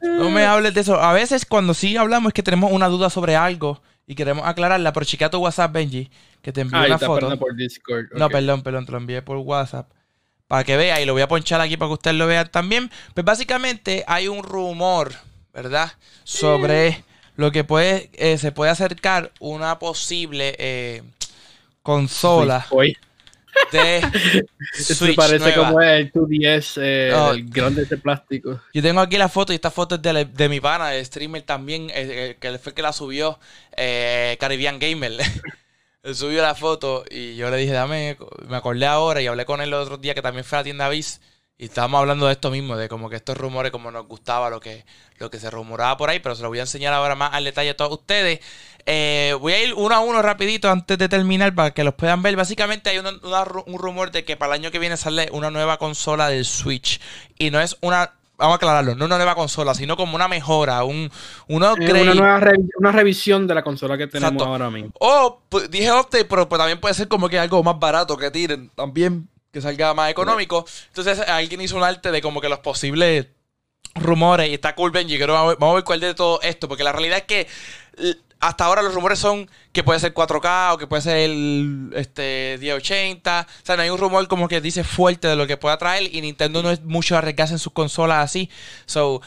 No me hables de eso. A veces cuando sí hablamos es que tenemos una duda sobre algo y queremos aclararla, pero chequea tu WhatsApp, Benji, que te envió una foto. Por Discord. No, perdón, perdón, te lo envié por WhatsApp. Para que vea, y lo voy a ponchar aquí para que ustedes lo vean también. Pues básicamente hay un rumor, ¿verdad? Sobre lo que puede, eh, se puede acercar una posible eh, consola de Switch parece como el 2DS, eh, el grande de plástico. Yo tengo aquí la foto y esta foto es de, mi pana, el streamer también, eh, que fue el que la subió, eh, Caribbean Gamer. él subió la foto y yo le dije, dame, me acordé ahora y hablé con él el otro día que también fue a la tienda Viz. Y estábamos hablando de esto mismo, de como que estos rumores, como nos gustaba lo que, lo que se rumoraba por ahí, pero se lo voy a enseñar ahora más al detalle a todos ustedes. Eh, voy a ir uno a uno rapidito antes de terminar para que los puedan ver. Básicamente hay un rumor de que para el año que viene sale una nueva consola del Switch. Y no es una vamos a aclararlo, no una nueva consola, sino como una mejora, un, una, nueva una revisión de la consola que tenemos ahora mismo. O pues, dije update, pero pues, también puede ser como que algo más barato que tiren también que salga más económico. Entonces alguien hizo un arte de como que los posibles rumores y está cool Benji, creo vamos a ver cuál de todo esto, porque la realidad es que hasta ahora los rumores son que puede ser 4K o que puede ser el este 1080. O sea, no hay un rumor como que dice fuerte de lo que pueda traer y Nintendo no es mucho arriesgarse en sus consolas así. So,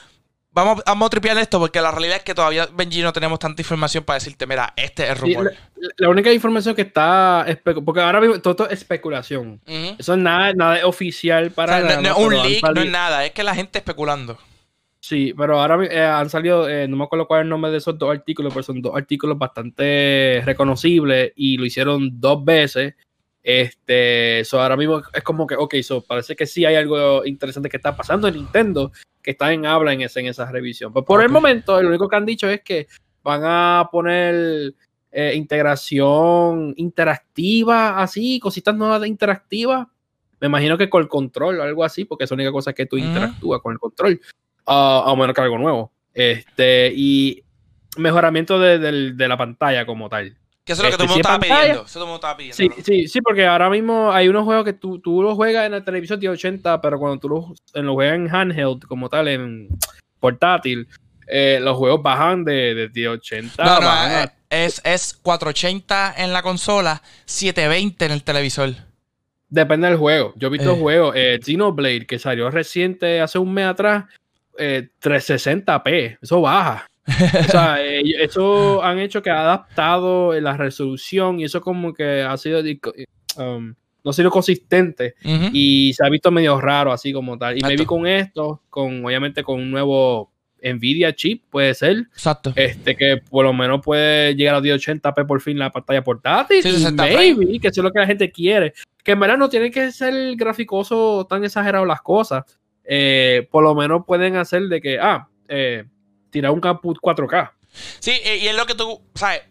Vamos, vamos a tripear esto porque la realidad es que todavía, Benji, no tenemos tanta información para decirte, mira, este es el rumor. la, única información que está. Porque ahora mismo todo es especulación. Eso es nada, nada oficial para. no, es un leak, no es nada, es que la gente especulando. Sí, pero ahora eh, han salido, eh, no me acuerdo cuál es el nombre de esos dos artículos, pero son dos artículos bastante reconocibles y lo hicieron dos veces. Este, eso ahora mismo es como que, ok, so parece que sí hay algo interesante que está pasando en Nintendo que está en habla en, ese, en esa revisión. Pero por el momento, lo único que han dicho es que van a poner eh, integración interactiva, así, cositas nuevas de interactiva. Me imagino que con el control o algo así, porque es la única cosa que tú interactúas con el control. Uh, a menos que algo nuevo. Este, y mejoramiento de, de la pantalla como tal. Que eso es lo que todo el mundo estaba pidiendo. Sí, sí, sí, porque ahora mismo hay unos juegos que tú, tú los juegas en la televisión de 80, pero cuando tú los, los juegas en handheld, como tal, en portátil, eh, los juegos bajan de, de 80. No, no, es, es 480 en la consola, 720 en el televisor. Depende del juego. Yo he visto Eh. juegos, eh, Xenoblade, que salió reciente hace un mes atrás, eh, 360p, eso baja. O sea, eh, eso han hecho que ha adaptado la resolución y eso como que ha sido, di- um, no ha sido consistente Ujú. y se ha visto medio raro así como tal. Y me vi Exacto. con esto, con obviamente con un nuevo Nvidia chip, puede ser, Exacto. este que por lo menos puede llegar a 1080p por fin la pantalla portátil. Sí, y 60 maybe, que eso es lo que la gente quiere. Que en verdad no tiene que ser graficoso tan exagerado las cosas. Eh, por lo menos pueden hacer de que, ah, eh, tirar un caput 4K. Sí, eh, y es lo que tú, ¿sabes?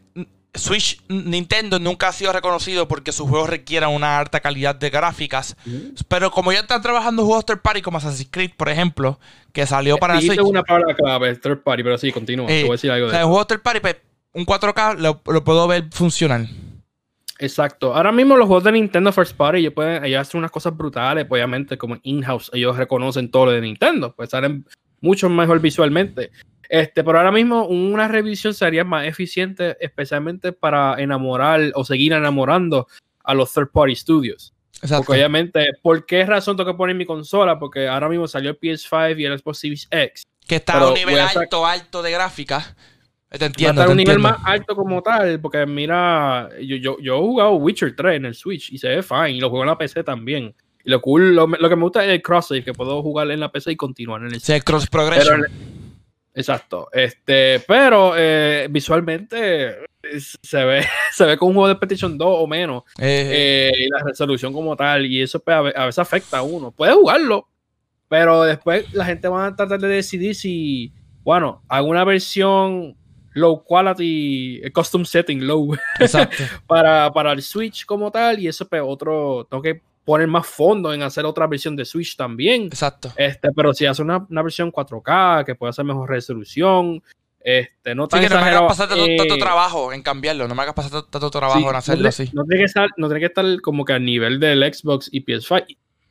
Switch, Nintendo nunca ha sido reconocido porque sus juegos requieran una alta calidad de gráficas. Pero como ya están trabajando juegos third party como Assassin's Creed, por ejemplo, que salió para Dijiste Switch. una palabra clave, third party, pero sí, continúa. Eh, te voy a decir algo o de sea, eso. en juegos third party, pues, un 4K lo, lo puedo ver funcional. Exacto. Ahora mismo los juegos de Nintendo First Party ellos pueden ellos hacen unas cosas brutales, pues, obviamente, como in-house, ellos reconocen todo lo de Nintendo, pues salen mucho mejor visualmente. Este, pero ahora mismo una revisión sería más eficiente, especialmente para enamorar o seguir enamorando a los third party studios. Exacto. Porque obviamente, ¿por qué razón tengo que poner mi consola? Porque ahora mismo salió el PS5 y el Xbox Series X. que está pero a un nivel a alto, alto de gráfica. Te Va a entiendo. estar a te un nivel entiendo. más alto como tal, porque mira, yo, yo, yo he jugado Witcher 3 en el Switch y se ve fine, y lo juego en la PC también. Y lo cool, lo, lo que me gusta es el cross save, que puedo jugar en la PC y continuar en el Sí, el cross Pero progression. Exacto. Este, pero eh, visualmente es- se ve, se ve con un juego de PlayStation 2 o menos. Eh, eh, y la resolución como tal. Y eso pues, a ve- a veces afecta a uno. Puede jugarlo, pero después la gente va a tratar de decidir si, bueno, hago una versión low quality, custom setting low para, para el Switch como tal. Y eso pues otro, tengo que poner más fondo en hacer otra versión de Switch también. Exacto. Este, pero si hace una, una versión 4K que puede hacer mejor resolución, este, no Sí, tan que no me hagas pasar tanto, eh, tanto trabajo en cambiarlo. No me hagas pasar tanto, tanto trabajo sí, en hacerlo no así. no tiene que estar, no tiene que estar como que a nivel del Xbox y PS5.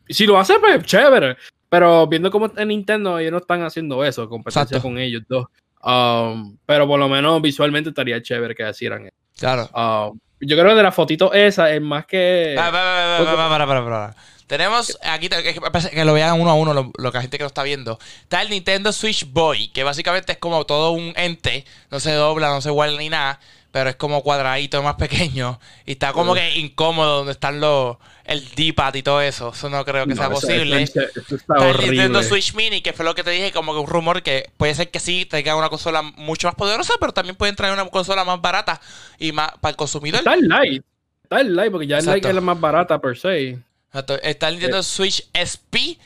Y si lo hace, pues chévere. Pero viendo cómo en Nintendo, ellos no están haciendo eso, competencia Exacto. con ellos dos. Um, pero por lo menos visualmente estaría chévere que hicieran eso. Claro. Um, yo creo que de la fotito esa es más que. Va, va, para, para, para. Tenemos aquí que lo vean uno a uno lo, lo que la gente que lo está viendo. Está el Nintendo Switch Boy, que básicamente es como todo un ente, no se dobla, no se guarda ni nada, pero es como cuadradito más pequeño y está como que incómodo donde están los el D-pad y todo eso. Eso no creo que sea eso- posible. Eso, eso está Está el. Nintendo Switch Mini, que fue lo que te dije, como que un rumor que puede ser que sí traiga una consola mucho más poderosa, pero también pueden traer una consola más barata y más para el consumidor. Está el Lite. Está el Lite, porque ya el. Lite es la más barata per se. Exacto. Está el Nintendo Switch SP.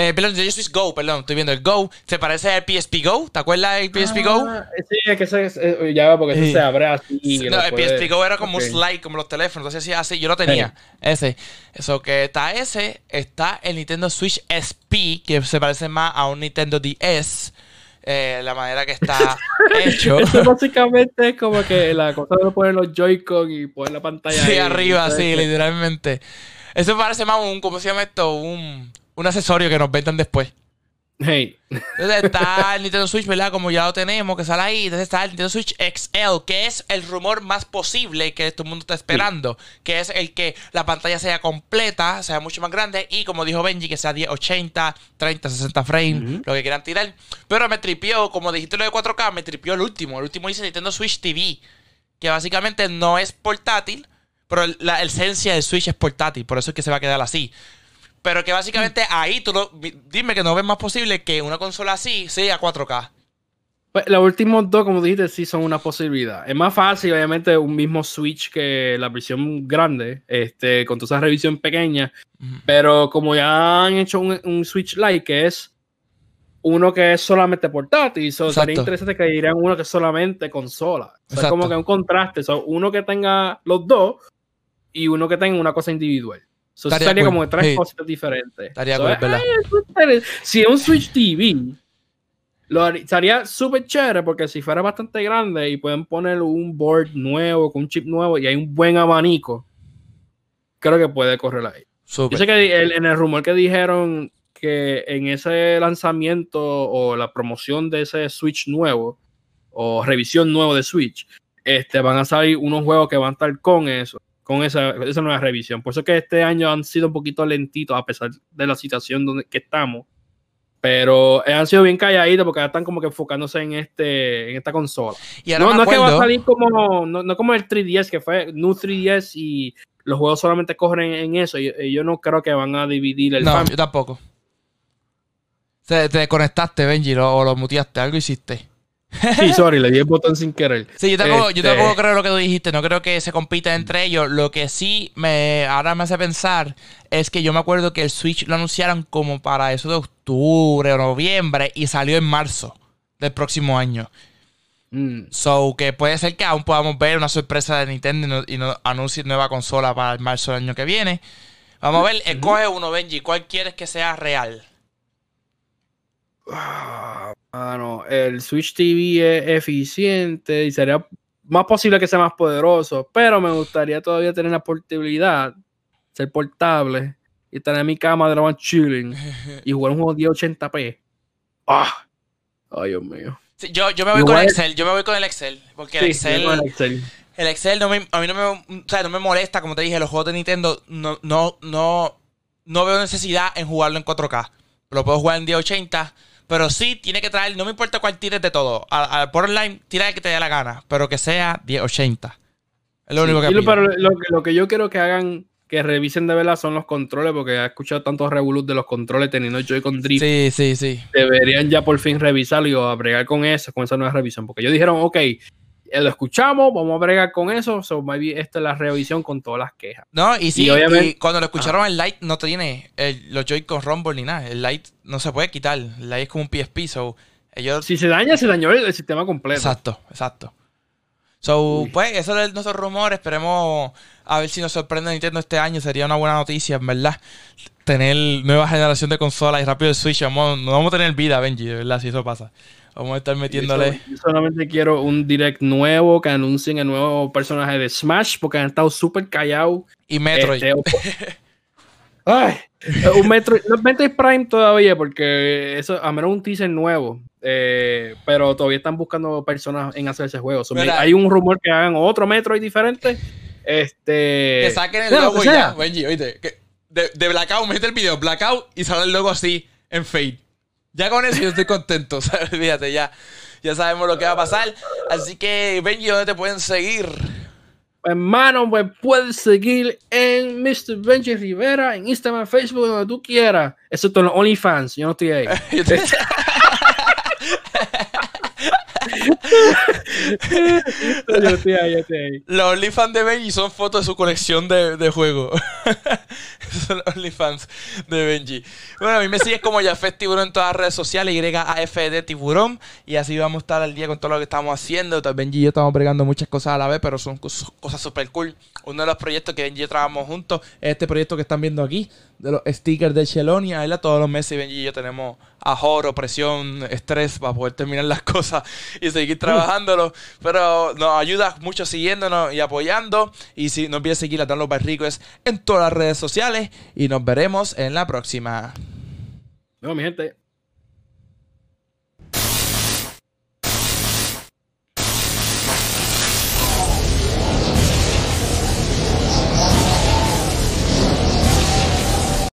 Eh, perdón, Nintendo Switch Go, perdón, estoy viendo el Go. Se parece al PSP Go. ¿Te acuerdas del PSP Go? Ah, Sí, es que ese, ese- ya va, porque ese Sí. se abre así. Sí, no, el puede- PSP Go era como un slide, como los teléfonos. Entonces hacía así. Yo lo tenía. Ese. Eso que está ese. Está el Nintendo Switch SP, que se parece más a un Nintendo DS. eh, la manera que está hecho. Eso básicamente es como que la cosa de poner los Joy-Con y poner la pantalla. Sí, ahí, arriba, sí, literalmente. Eso parece más un, ¿cómo se llama esto? Un, un accesorio que nos vendan después. Hey, Entonces está el Nintendo Switch, ¿verdad? Como ya lo tenemos, que sale ahí. Entonces está el Nintendo Switch XL, que es el rumor más posible que todo el mundo está esperando. Que es el que la pantalla sea completa, sea mucho más grande. Y como dijo Benji, que sea 10, 80, 30, 60 frames, lo que quieran tirar. Pero me tripió, como dijiste lo de 4K, me tripió el último. El último dice Nintendo Switch TV. Que básicamente no es portátil, pero la esencia del Switch es portátil. Por eso es que se va a quedar así. Pero que básicamente ahí tú lo, dime que no ves más posible que una consola así sea 4K. pues, los últimos dos, como dijiste, sí son una posibilidad. Es más fácil, obviamente, un mismo Switch que la versión grande, este, con toda esa revisión pequeña. Pero como ya han hecho un, un Switch Lite que es uno que es solamente portátil, so, sería interesante que dirían uno que es solamente consola. O sea, es como que un contraste. so, uno que tenga los dos y uno que tenga una cosa individual. So, Estaría cool. como tres Sí. cosas diferentes. Estaría So, Si es un Switch TV, lo haría- estaría súper chévere porque si fuera bastante grande y pueden poner un board nuevo con un chip nuevo y hay un buen abanico, creo que puede correr ahí. Yo Súper. sé que el- en el rumor que dijeron que en ese lanzamiento o la promoción de ese Switch nuevo o revisión nuevo de Switch, este, van a salir unos juegos que van a estar con eso, con esa, esa nueva revisión. Por eso que este año han sido un poquito lentitos a pesar de la situación donde que estamos. Pero han sido bien calladitos porque ya están como que enfocándose en este en esta consola. no, no es que va a salir como no, no, como el 3DS que fue New 3DS y los juegos solamente corren en eso. Y, yo no creo que van a dividir el No, yo tampoco. Te, te desconectaste, Benji, o lo muteaste, algo hiciste. Sí, sorry, le di el botón sin querer. Sí, yo tampoco, yo tampoco este creo lo que tú dijiste. No creo que se compita entre ellos. Lo que sí me ahora me hace pensar es que yo me acuerdo que el Switch lo anunciaron como para eso de octubre o noviembre y salió en marzo del próximo año. Mm. So, que puede ser que aún podamos ver una sorpresa de Nintendo y no, anuncie nueva consola para el marzo del año que viene. Vamos a ver, escoge uno, Benji. ¿Cuál quieres que sea real? Ah, el Switch TV es eficiente y sería más posible que sea más poderoso, pero me gustaría todavía tener la portabilidad, ser portable y tener mi cama de la chilling y jugar un juego 1080p. ¡Ah! Ay, Dios mío. yo, yo me voy con el Excel, yo me voy con el Excel, porque el Excel... El Excel no me, a mí no me, o sea, no me molesta, como te dije, los juegos de Nintendo no, no, no, no veo necesidad en jugarlo en 4K. Lo puedo jugar en 1080 pero sí, tiene que traer, no me importa cuál tires de todo. por online, tira el que te dé la gana, pero que sea 1080. Es lo único que pido. Pero lo, que yo quiero que hagan, que revisen de verdad son los controles, porque he escuchado tantos revolut de los controles teniendo Joy-Con Drift. Sí, sí, sí. Deberían ya por fin revisarlo y a bregar con eso, con esa nueva revisión. Porque ellos dijeron, ok, eh, lo escuchamos, vamos a bregar con eso. So, maybe esta es la revisión con todas las quejas. No, y sí, y cuando lo escucharon, el Lite no tiene los Joy-Con Rumble ni nada. El Lite no se puede quitar. El Lite es como un PSP. So, ellos... Si se daña, se dañó el, sistema completo. Exacto, exacto. So, pues, eso es nuestros rumores. Esperemos a ver si nos sorprende Nintendo este año. Sería una buena noticia, en verdad. Tener nueva generación de consolas y rápido el Switch. Vamos, no vamos a tener vida, Benji, de verdad, si eso pasa. Vamos a estar metiéndole. Yo, solamente quiero un direct nuevo que anuncien el nuevo personaje de Smash porque han estado súper callados. Y Metroid. Este, ay, un Metroid, no Metroid Prime todavía porque eso, a menos un teaser nuevo. Eh, pero todavía están buscando personas en hacer ese juego. hay un rumor que hagan otro Metroid diferente. Este. Que saquen el logo ya, Benji, oíste. de, de Blackout, mete el video, Blackout y sale el logo así en Fade. Ya con eso yo estoy contento, ¿sabes? Fíjate, ya, ya sabemos lo que va a pasar. Así que, Benji, ¿dónde te pueden seguir? Hermano, me puedes seguir en Mr. Benji Rivera, en Instagram, Facebook, donde tú quieras. Excepto en los OnlyFans, yo no estoy ahí. Los OnlyFans de Benji son fotos de su colección de, de juegos. son los OnlyFans de Benji. Bueno, a mí me sigues como Jafet Tiburón en todas las redes sociales, YAFD Tiburón. Y así vamos a estar al día con todo lo que estamos haciendo. Benji y yo estamos bregando muchas cosas a la vez, pero son cosas súper cool. Uno de los proyectos que Benji y yo trabajamos juntos es este proyecto que están viendo aquí, de los stickers de Shelonia. Todos los meses Benji y yo tenemos ajoro, presión, estrés para poder terminar las cosas y seguir trabajándolo. Pero nos ayuda mucho siguiéndonos y apoyando. Y si no olvides seguir a Dan Los Barricos en todas las redes sociales. Y nos veremos en la próxima. No, mi gente.